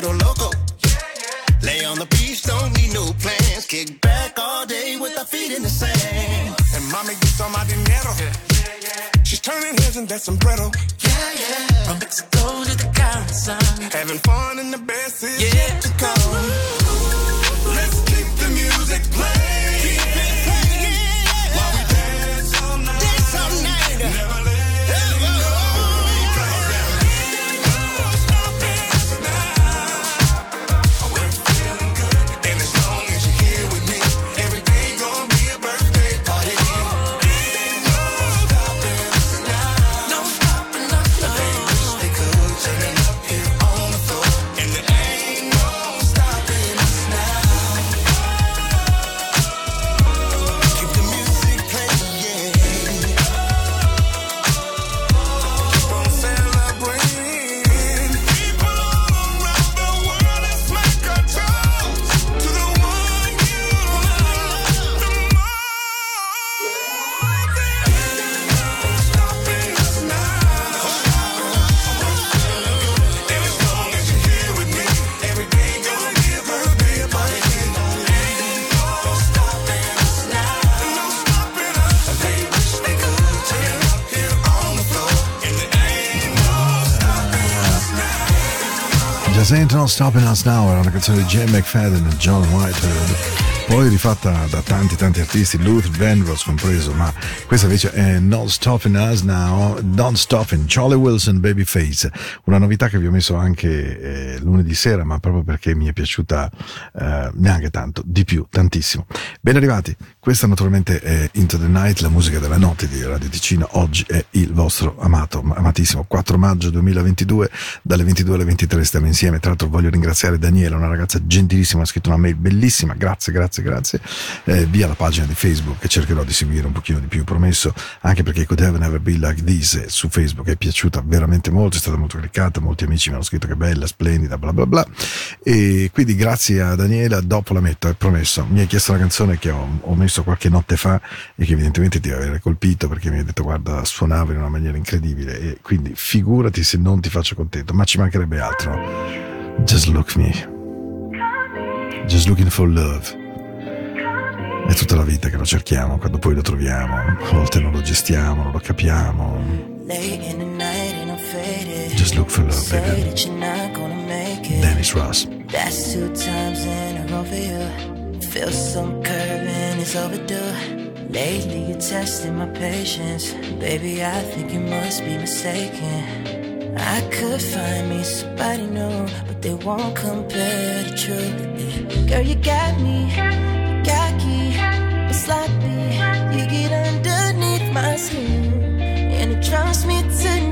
can get a little loco. Lay on the beach, don't need no plans. Kick back all day with our feet in the sand. And mommy gets on my dinero. She's turning heads in that sombrero. Yeah, yeah. From Mexico to the Caribbean. Having fun and the best is yet to come. Let's keep the music playing. Now. Just Ain't No Stopping Us Now era una canzone di Jim McFadden e John Whitehead poi rifatta da tanti tanti artisti Luther Vandross compreso ma questa invece è Not Stopping Us Now Don't Stopping Charlie Wilson Babyface una novità che vi ho messo anche eh, lunedì sera ma proprio perché mi è piaciuta eh, neanche tanto di più tantissimo ben arrivati questa naturalmente è Into the Night la musica della notte di Radio Ticino. Oggi è il vostro amato amatissimo 4 maggio 2022 dalle 22 alle 23 stiamo insieme. Tra l'altro voglio ringraziare Daniela una ragazza gentilissima ha scritto una mail bellissima. Grazie grazie grazie. Eh, via la pagina di Facebook che cercherò di seguire un pochino di più promesso anche perché Could Have Never Be Like This eh, su Facebook è piaciuta veramente molto è stata molto cliccata molti amici mi hanno scritto che bella splendida bla bla bla. E quindi grazie a Daniela dopo la metto è promesso. Mi hai chiesto una canzone che ho, ho messo qualche notte fa e che evidentemente ti deve aver colpito perché mi hai detto guarda suonava in una maniera incredibile e quindi figurati se non ti faccio contento ma ci mancherebbe altro Just Look Me Just Looking for Love è tutta la vita che lo cerchiamo quando poi lo troviamo a volte non lo gestiamo non lo capiamo. Just look for love, baby. Dennis Ross That's two times in a row for you. Feel some curving, it's overdue. Lately, you're testing my patience. Baby, I think you must be mistaken. I could find me somebody new, but they won't compare the truth. Girl, you got me cocky, but sloppy. You get underneath my skin, and it drives me to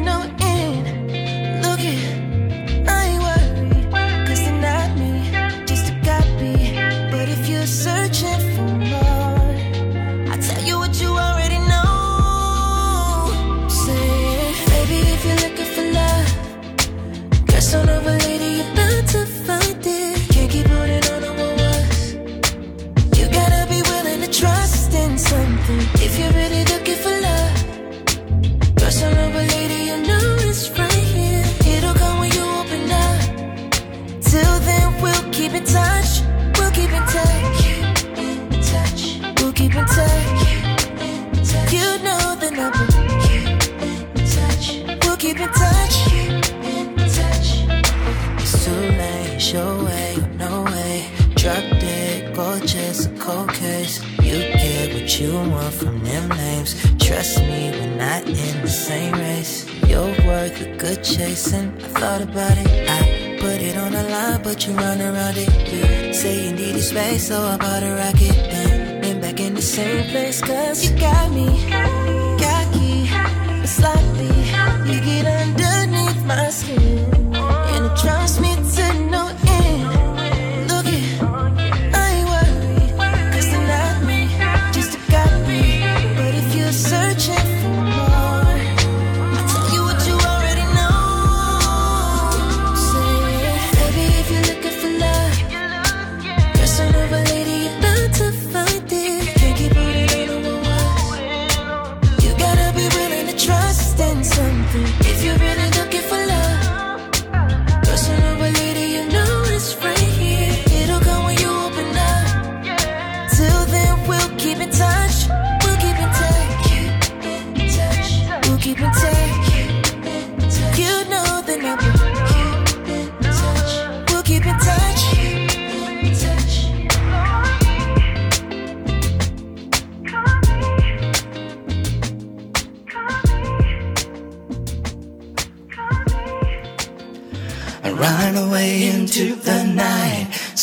you want from them names? Trust me, we're not in the same race. You're worth a good chasing. I thought about it. I put it on the line, but you run around it. You say you need a space, so I bought a rocket. Then, then back in the same place, cause you got me. Got me. It's like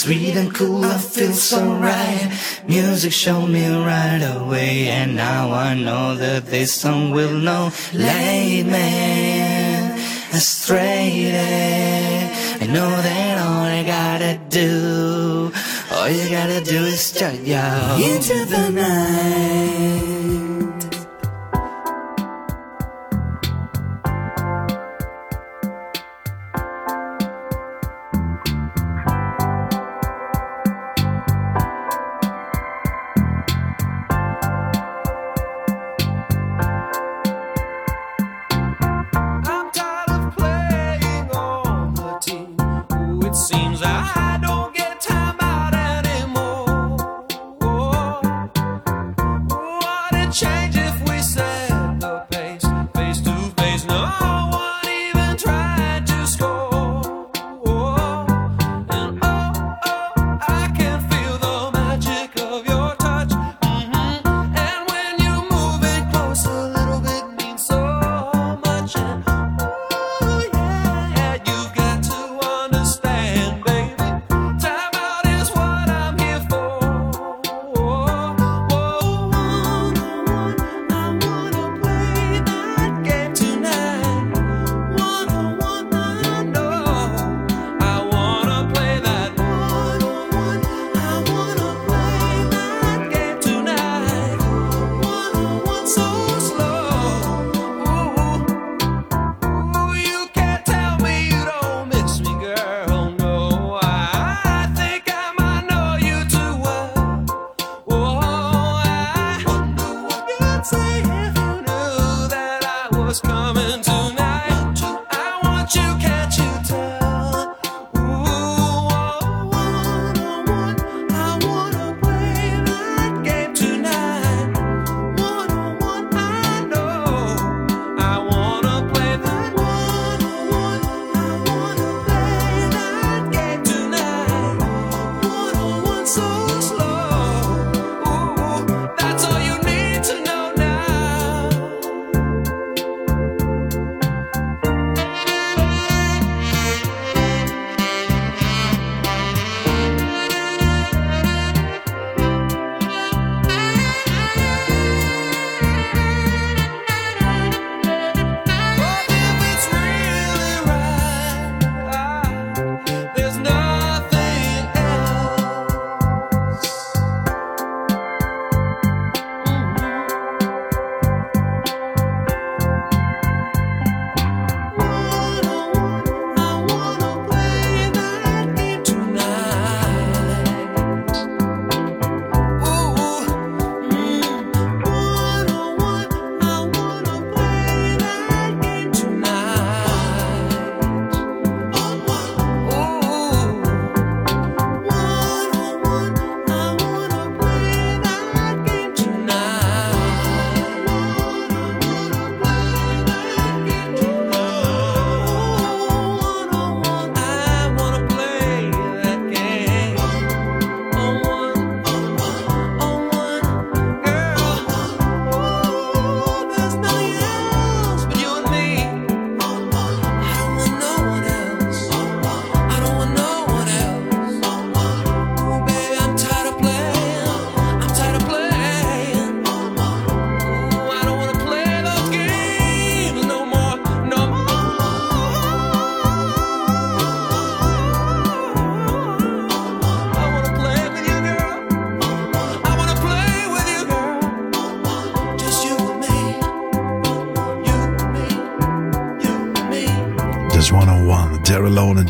Sweet and cool, I feel so right. Music showed me right away, and now I know that this song will know. Lead me astray. I know that all I gotta do, all you gotta do is jump your into the night.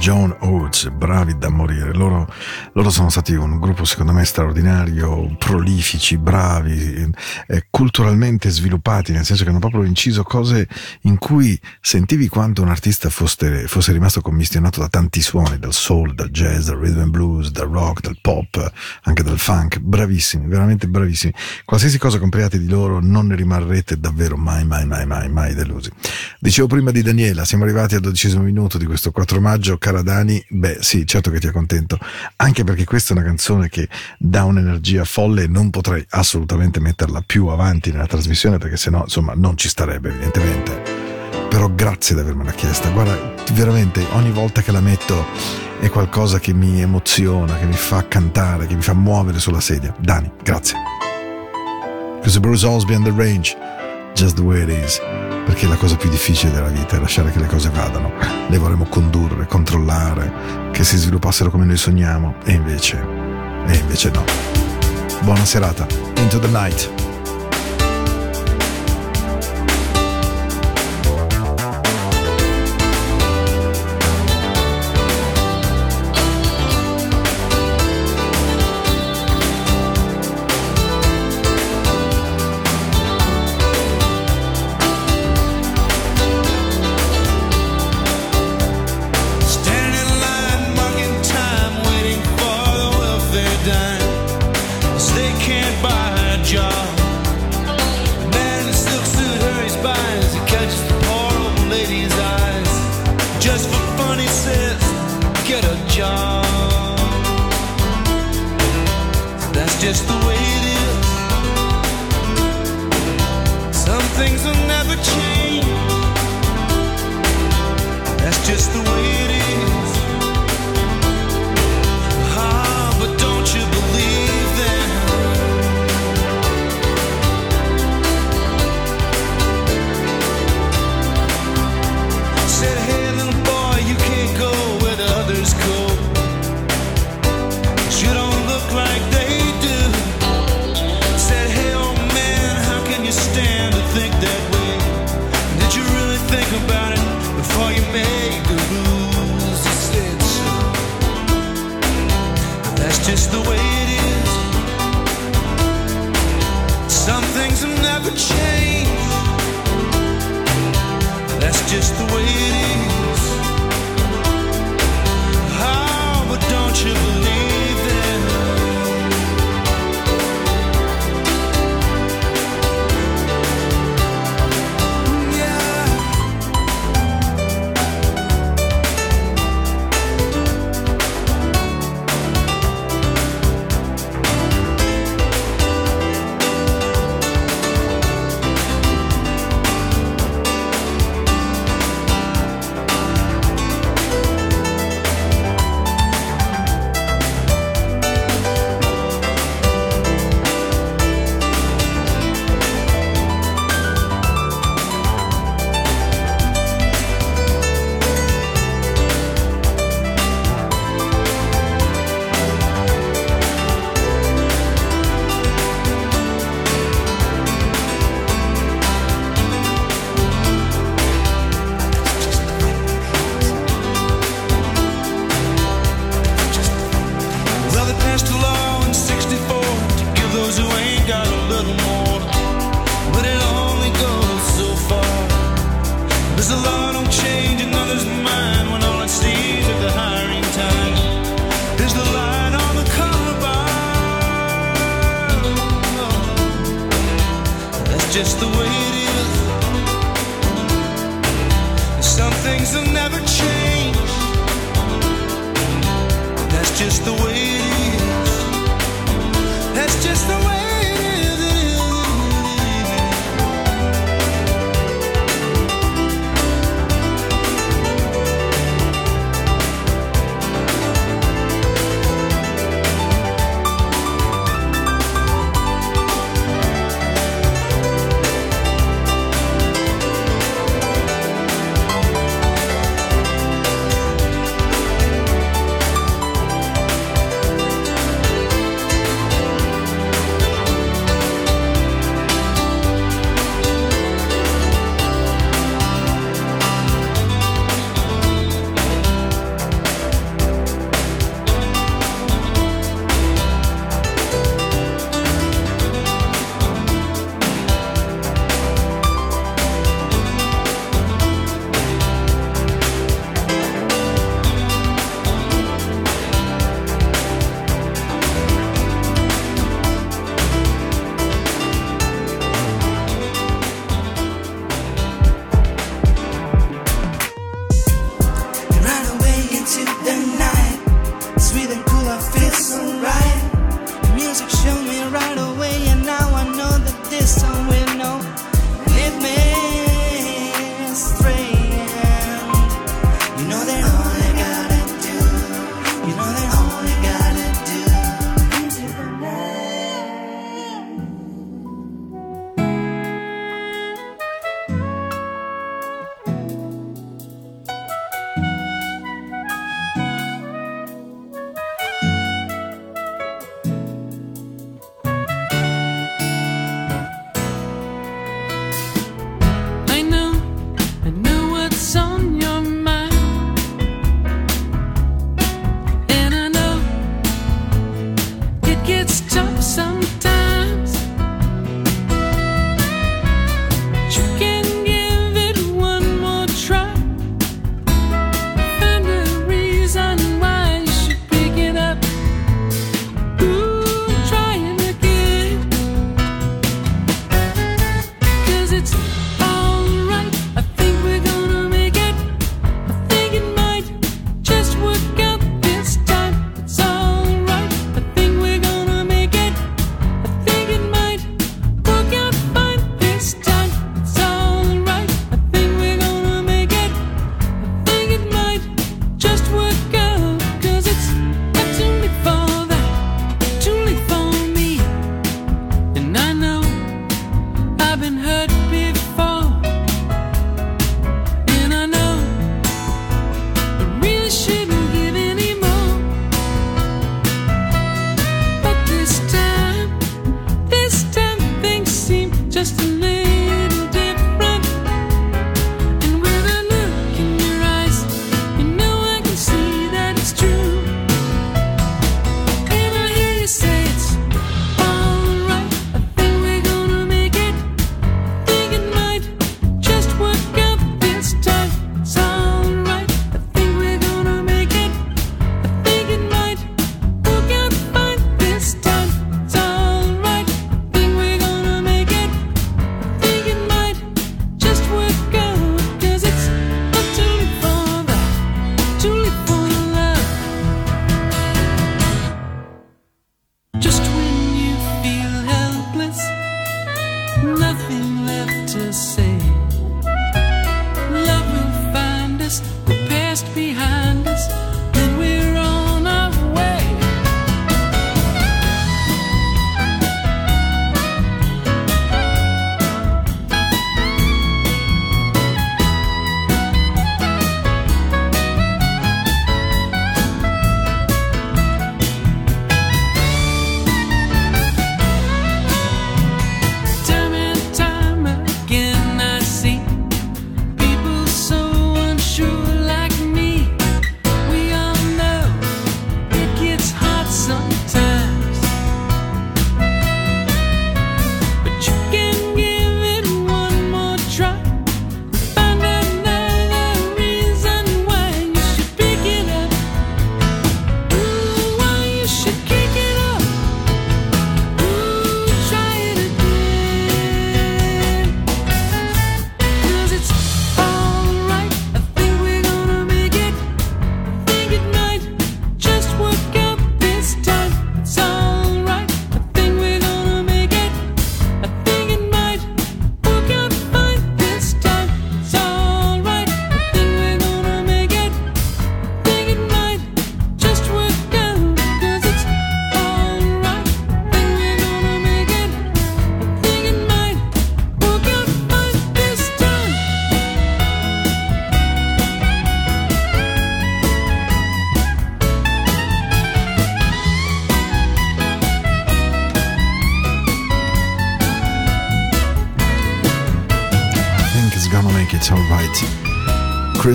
John Oates, bravi da morire. Loro, loro sono stati un gruppo secondo me straordinario, prolifici, bravi, eh, culturalmente sviluppati, nel senso che hanno proprio inciso cose in cui sentivi quanto un artista fosse, fosse rimasto commissionato da tanti suoni, dal soul, dal jazz, dal rhythm and blues, dal rock, dal pop, anche dal funk. Bravissimi, veramente bravissimi. Qualsiasi cosa compriate di loro non ne rimarrete davvero mai, mai, mai, mai, mai delusi. Dicevo prima di Daniela, siamo arrivati al dodicesimo minuto di questo 4 maggio, cara Dani, beh sì, certo che ti accontento, anche perché questa è una canzone che dà un'energia folle e non potrei assolutamente metterla più avanti nella trasmissione perché sennò insomma non ci starebbe evidentemente. Però grazie di avermela chiesta, guarda, veramente ogni volta che la metto è qualcosa che mi emoziona, che mi fa cantare, che mi fa muovere sulla sedia. Dani, grazie. Questo è Bruce Osby and the Range, Just the way it is perché la cosa più difficile della vita è lasciare che le cose vadano. Le vorremmo condurre, controllare, che si sviluppassero come noi sogniamo, e invece, e invece no. Buona serata, into the night.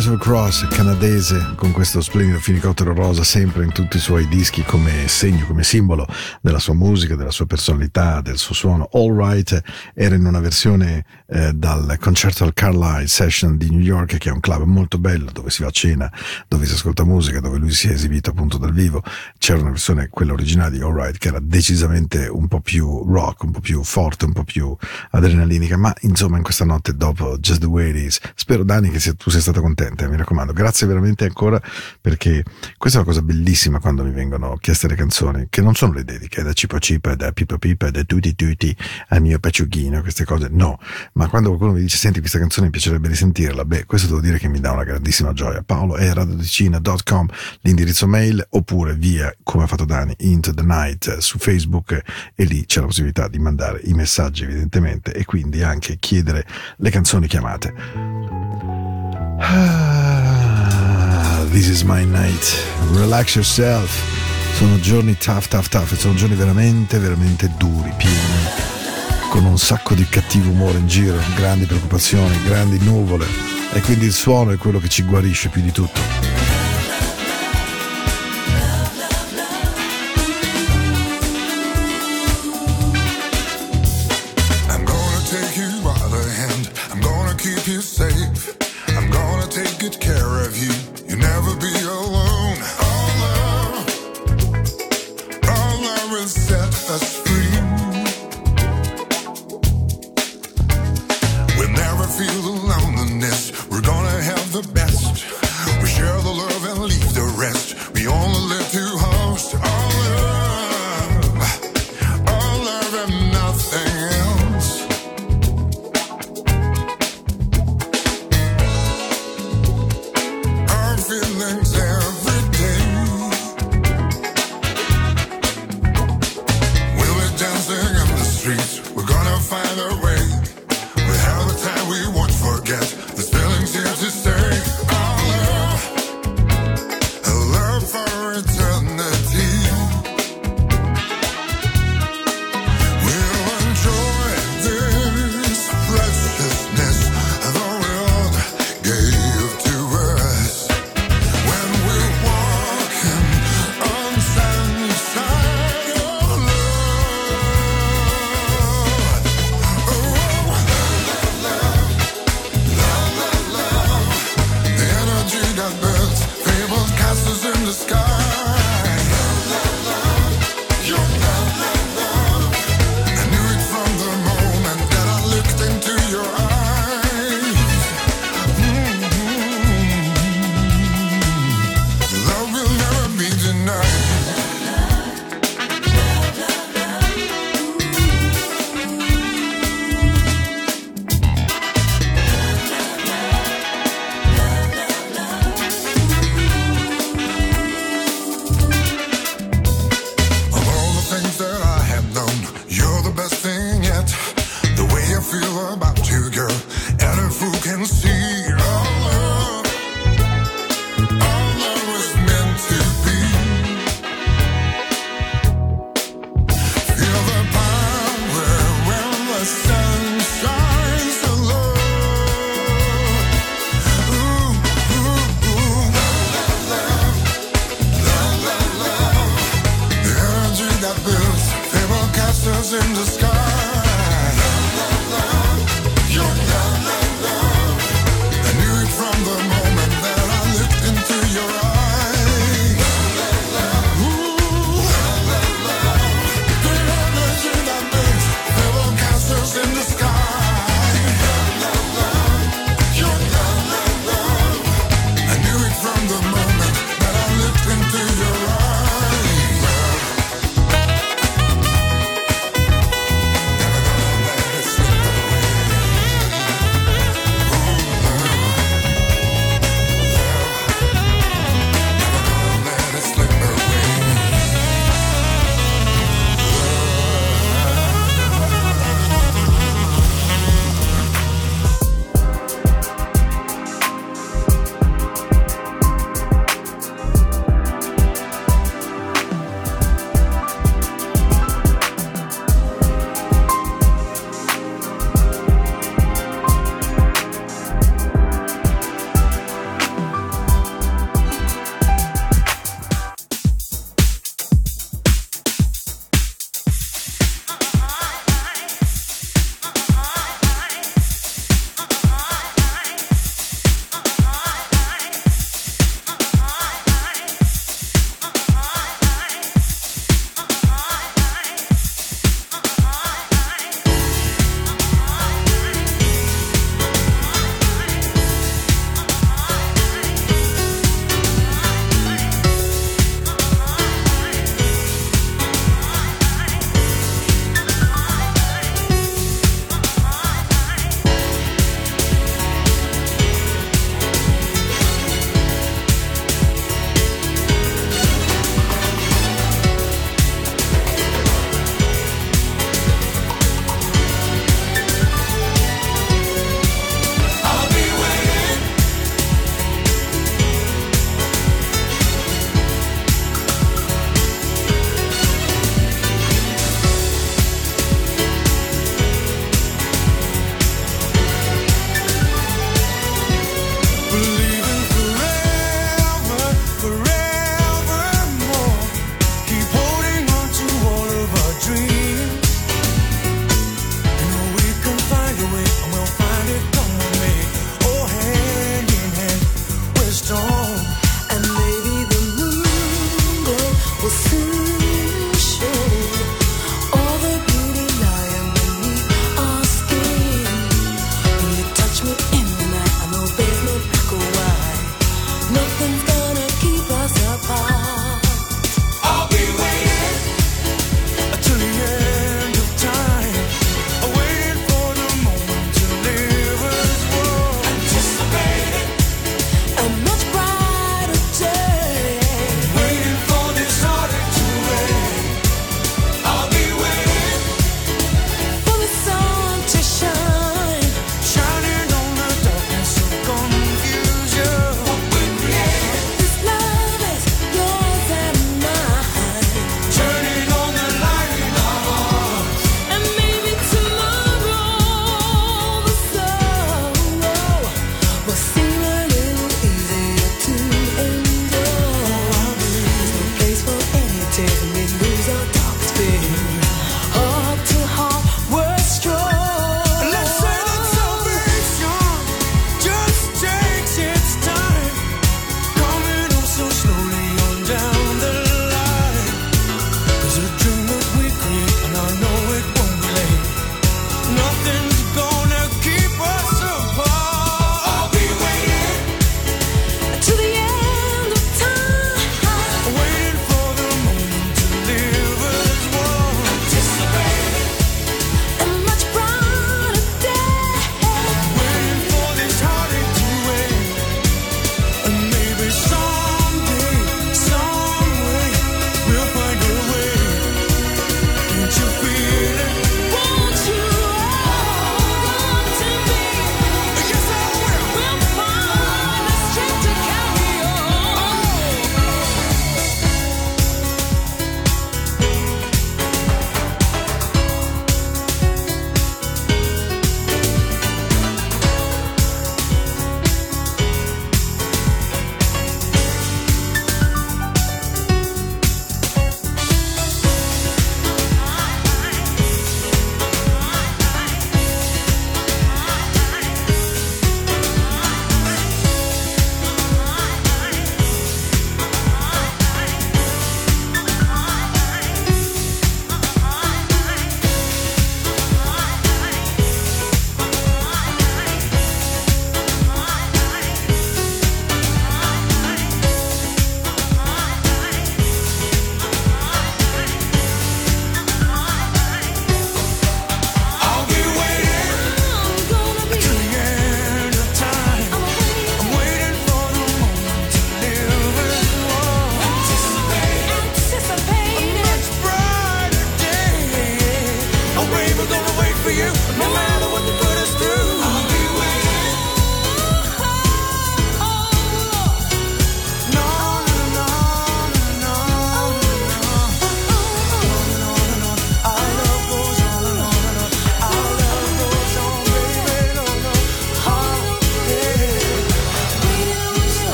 is Cross, canadese, con questo splendido fenicottero rosa sempre in tutti i suoi dischi come segno, come simbolo della sua musica, della sua personalità, del suo suono. All Right era in una versione eh, dal concerto al Carlisle Session di New York, che è un club molto bello, dove si va a cena, dove si ascolta musica, dove lui si è esibito appunto dal vivo. C'era una versione, quella originale di All Right, che era decisamente un po' più rock, un po' più forte, un po' più adrenalinica, ma insomma in questa notte dopo Just the Way It Is, spero Dani che tu sia stata contenta, mi raccomando, grazie veramente ancora perché questa è una cosa bellissima quando mi vengono chieste le canzoni, che non sono le dediche da Cipo Cipa, da Pipo Pipa, da Tutti Tutti al mio pacciughino, queste cose, no, ma quando qualcuno mi dice senti questa canzone mi piacerebbe risentirla, beh questo devo dire che mi dà una grandissima gioia, paolo è radiodicina.com l'indirizzo mail oppure via come ha fatto Dani Into the Night eh, su Facebook e lì c'è la possibilità di mandare i messaggi evidentemente e quindi anche chiedere le canzoni chiamate. Ah, This is my night. Relax yourself. Sono giorni tough, tough, tough. Sono giorni veramente, veramente duri, pieni. Con un sacco di cattivo umore in giro, grandi preoccupazioni, grandi nuvole. E quindi il suono è quello che ci guarisce più di tutto.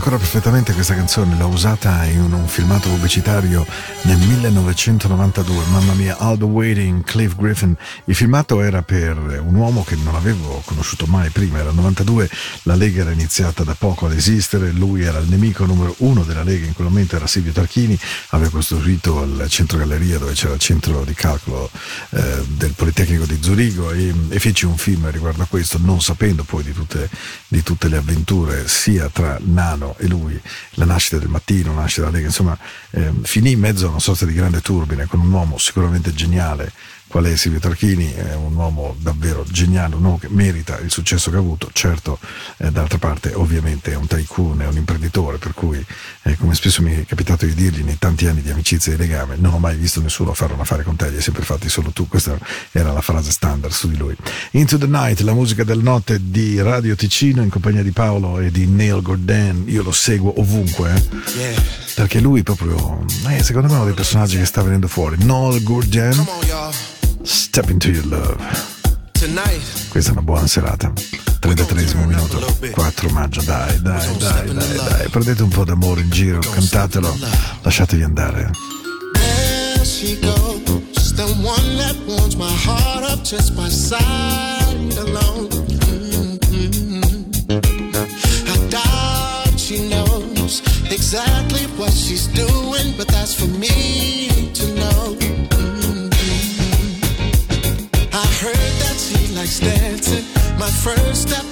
Ancora perfettamente questa canzone, l'ho usata in un filmato pubblicitario nel 1992, mamma mia, All the Waiting, Cliff Griffin. Il filmato era per un uomo che non avevo conosciuto mai prima, era il 92, la Lega era iniziata da poco ad esistere, lui era il nemico numero uno della Lega, in quel momento era Silvio Tarchini, aveva costruito il centro galleria dove c'era il centro di calcolo eh, del Politecnico di Zurigo e, e feci un film riguardo a questo, non sapendo poi di tutte, di tutte le avventure sia tra Nano e lui, la nascita del mattino, la nascita della Lega, insomma, ehm, finì in mezzo a una sorta di grande turbine con un uomo sicuramente geniale qual è Silvio Tarchini, è un uomo davvero geniale, un uomo che merita il successo che ha avuto, certo eh, d'altra parte ovviamente è un tycoon, è un imprenditore, per cui eh, come spesso mi è capitato di dirgli nei tanti anni di amicizia e di legame, non ho mai visto nessuno fare un affare con te, li hai sempre fatti solo tu, questa era la frase standard su di lui. Into the Night, la musica del notte di Radio Ticino in compagnia di Paolo e di Neil Gordon, io lo seguo ovunque, eh, perché lui proprio, eh, secondo me è uno dei personaggi che sta venendo fuori, Noel Gordon. Step into your love. Tonight. Questa è una buona serata. 33 minuto, 4 maggio, dai, dai, dai, dai, dai. Prendete un po' d'amore in giro, cantatelo, lasciatevi andare. She goes, the one exactly what she's doing. dancing, my first step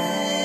Bye.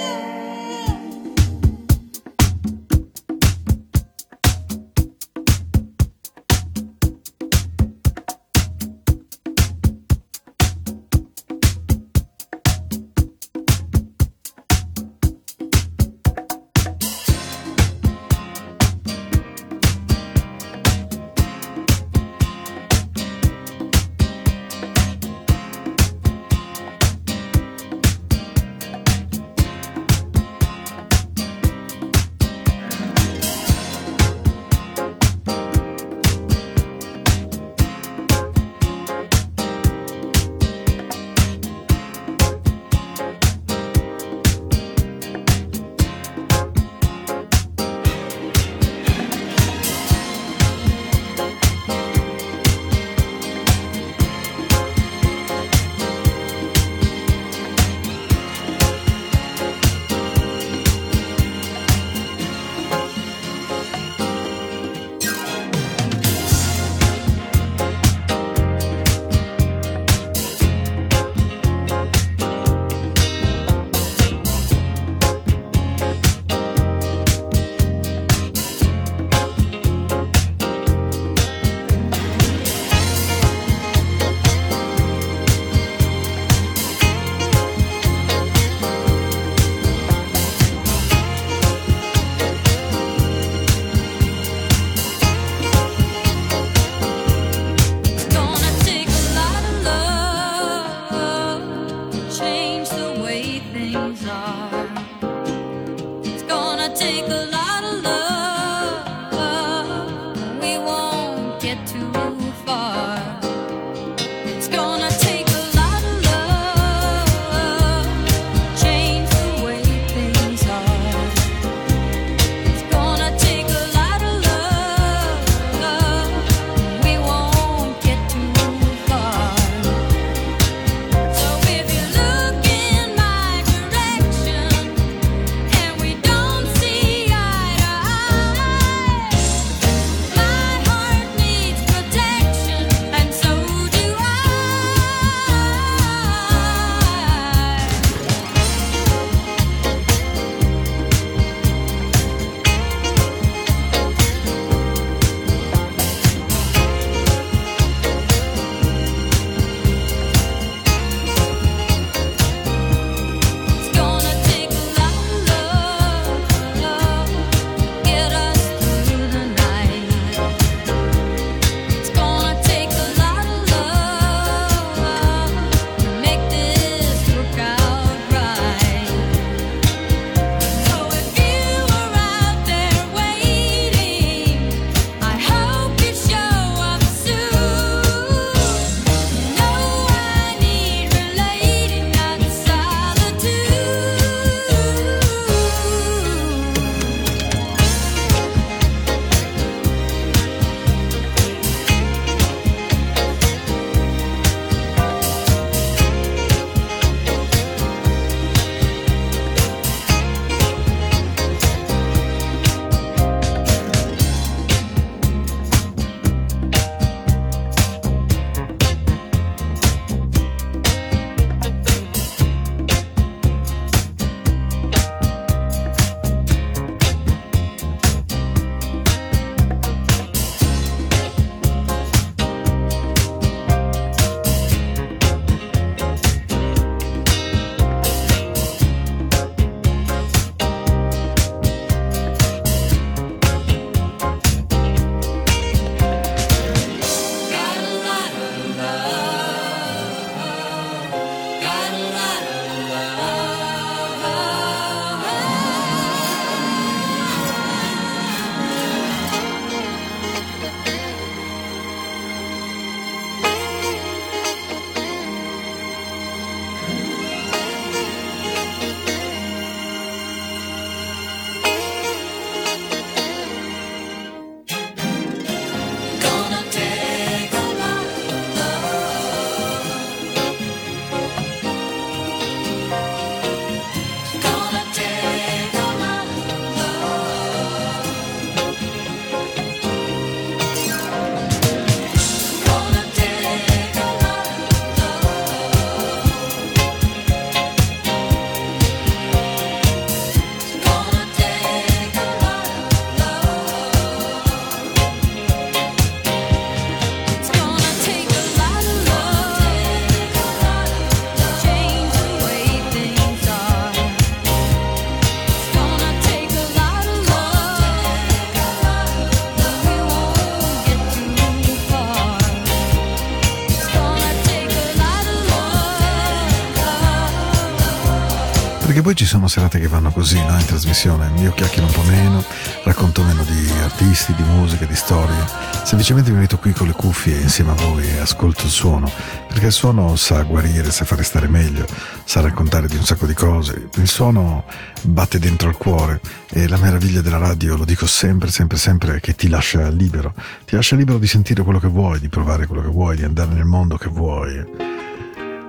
Poi ci sono serate che vanno così, no? In trasmissione. Io chiacchiero un po' meno, racconto meno di artisti, di musica, di storie. Semplicemente mi metto qui con le cuffie insieme a voi e ascolto il suono. Perché il suono sa guarire, sa fare stare meglio, sa raccontare di un sacco di cose. Il suono batte dentro al cuore e la meraviglia della radio, lo dico sempre, sempre, sempre, è che ti lascia libero. Ti lascia libero di sentire quello che vuoi, di provare quello che vuoi, di andare nel mondo che vuoi.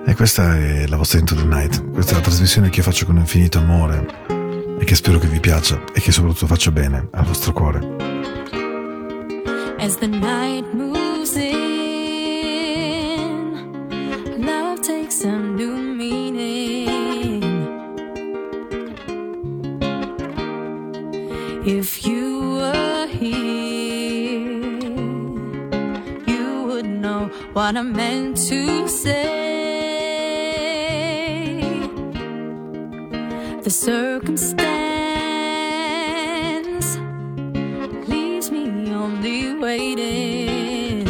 E questa è la vostra Into the Night. Questa è la trasmissione che io faccio con infinito amore e che spero che vi piaccia e che soprattutto faccia bene al vostro cuore. As the night moves in, love takes a new meaning. If you were here, you would know what I meant to say. The circumstance leaves me only waiting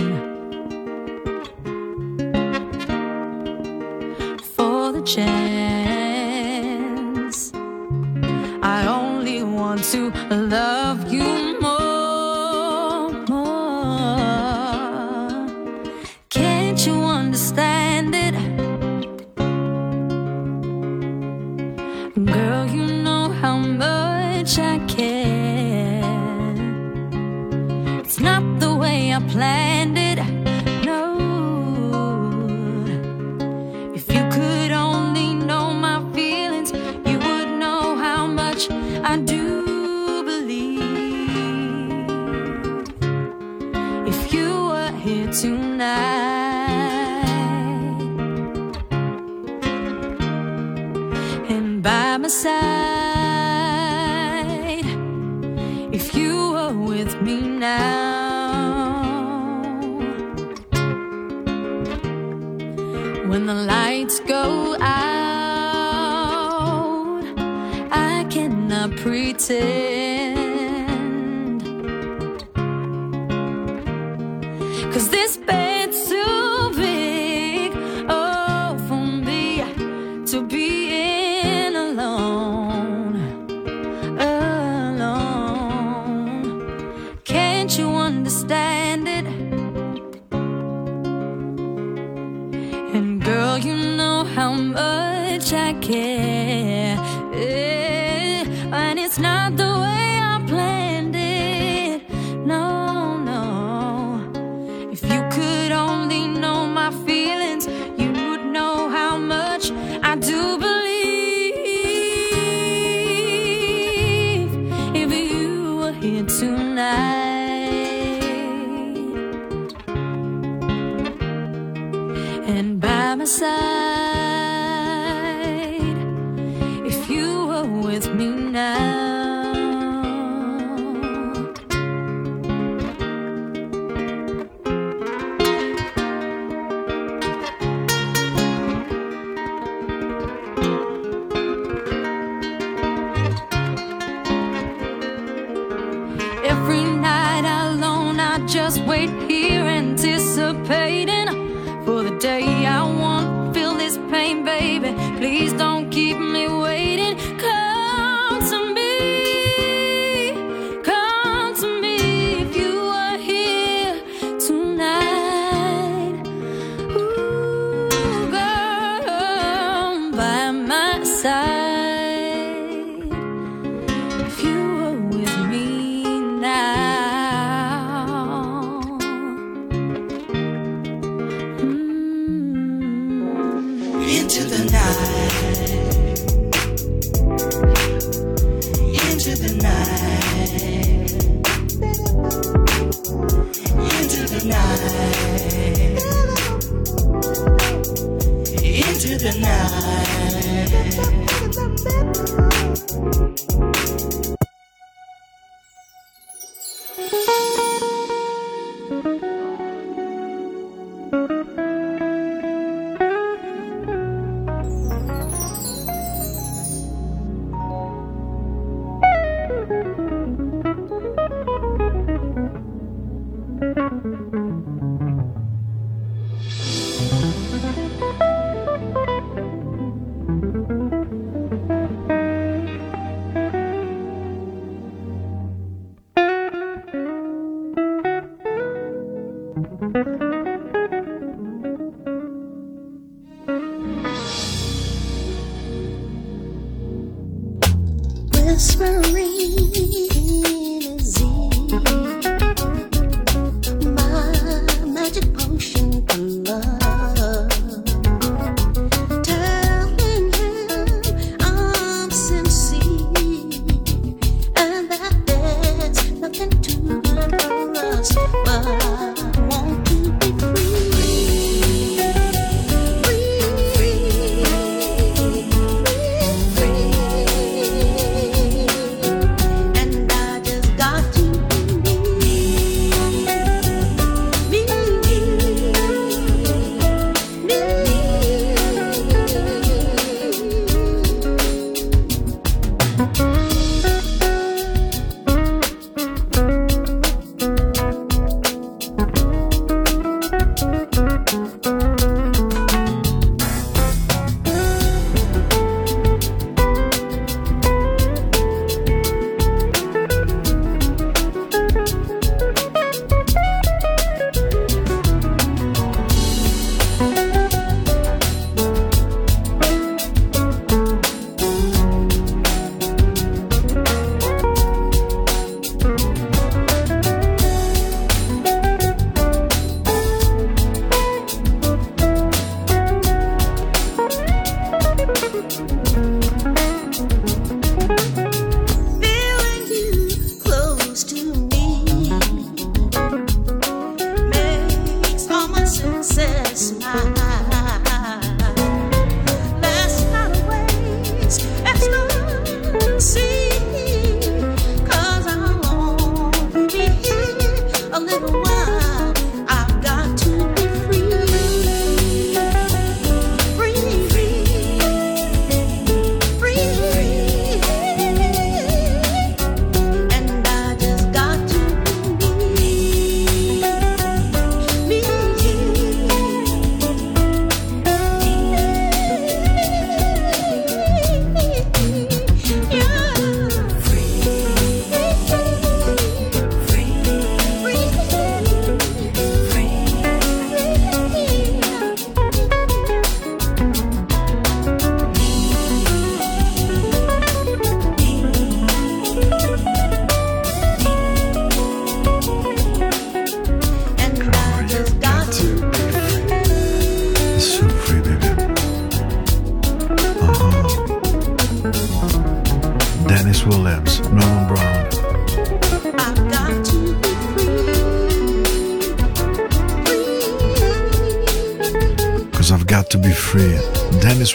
for the chance. tonight. And by my side, if you were with me now, when the lights go out, I cannot pretend.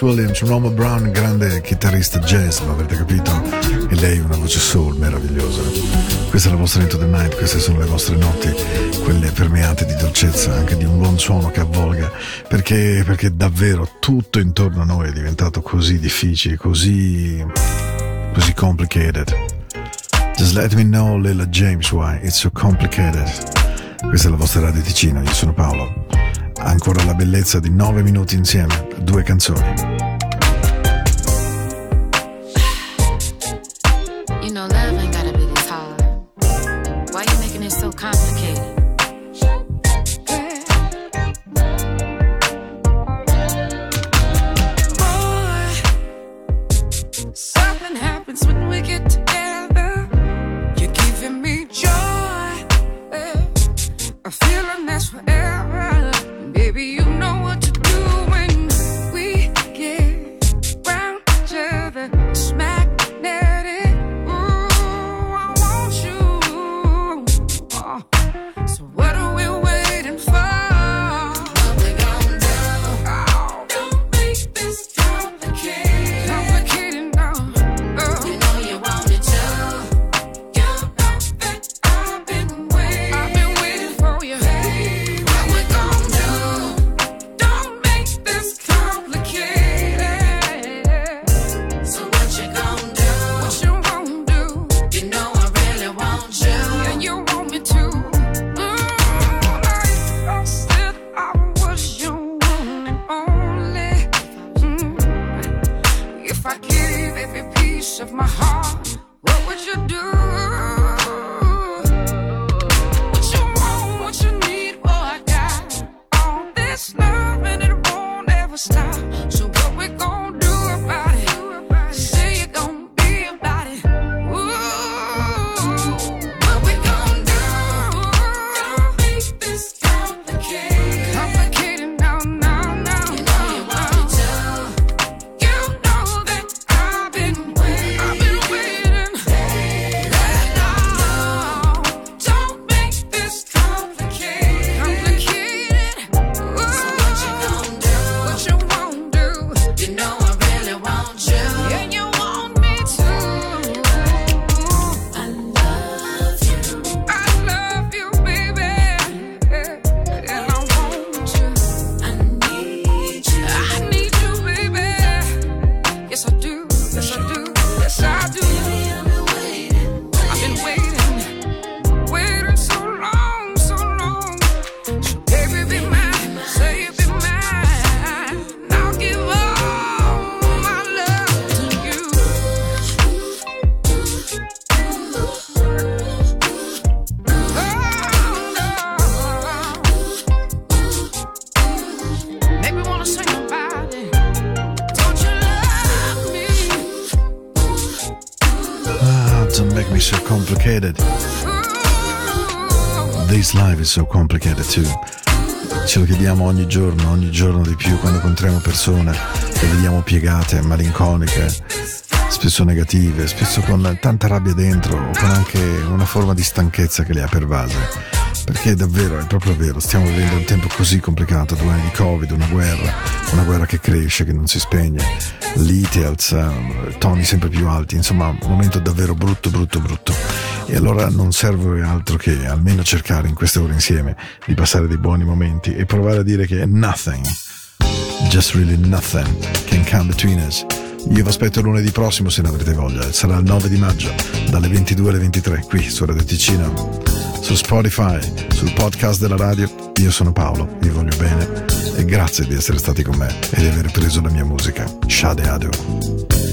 Williams, un uomo Brown, grande chitarrista jazz, lo avete capito? E lei una voce soul meravigliosa. Questa è la vostra Into the Night, queste sono le vostre notti, quelle permeate di dolcezza, anche di un buon suono che avvolga, perché, perché davvero tutto intorno a noi è diventato così difficile, così, così complicated. Just let me know, Lila James, why it's so complicated. Questa è la vostra Radio Ticino, io sono Paolo. Ancora la bellezza di nove minuti insieme, due canzoni. Is so complicated too. Ce lo chiediamo ogni giorno, ogni giorno di più quando incontriamo persone che vediamo piegate, malinconiche, spesso negative, spesso con tanta rabbia dentro o con anche una forma di stanchezza che le ha pervase. Perché è davvero, è proprio vero, stiamo vivendo un tempo così complicato, due anni di Covid, una guerra, una guerra che cresce, che non si spegne, liti alza, toni sempre più alti, insomma un momento davvero brutto, brutto, brutto. E allora non serve altro che almeno cercare in queste ore insieme di passare dei buoni momenti e provare a dire che nothing, just really nothing can come between us. Io vi aspetto lunedì prossimo se ne avrete voglia, sarà il 9 di maggio dalle 22 alle 23 qui su Radio Ticino, su Spotify, sul podcast della radio. Io sono Paolo, vi voglio bene e grazie di essere stati con me e di aver preso la mia musica. Shade Ado.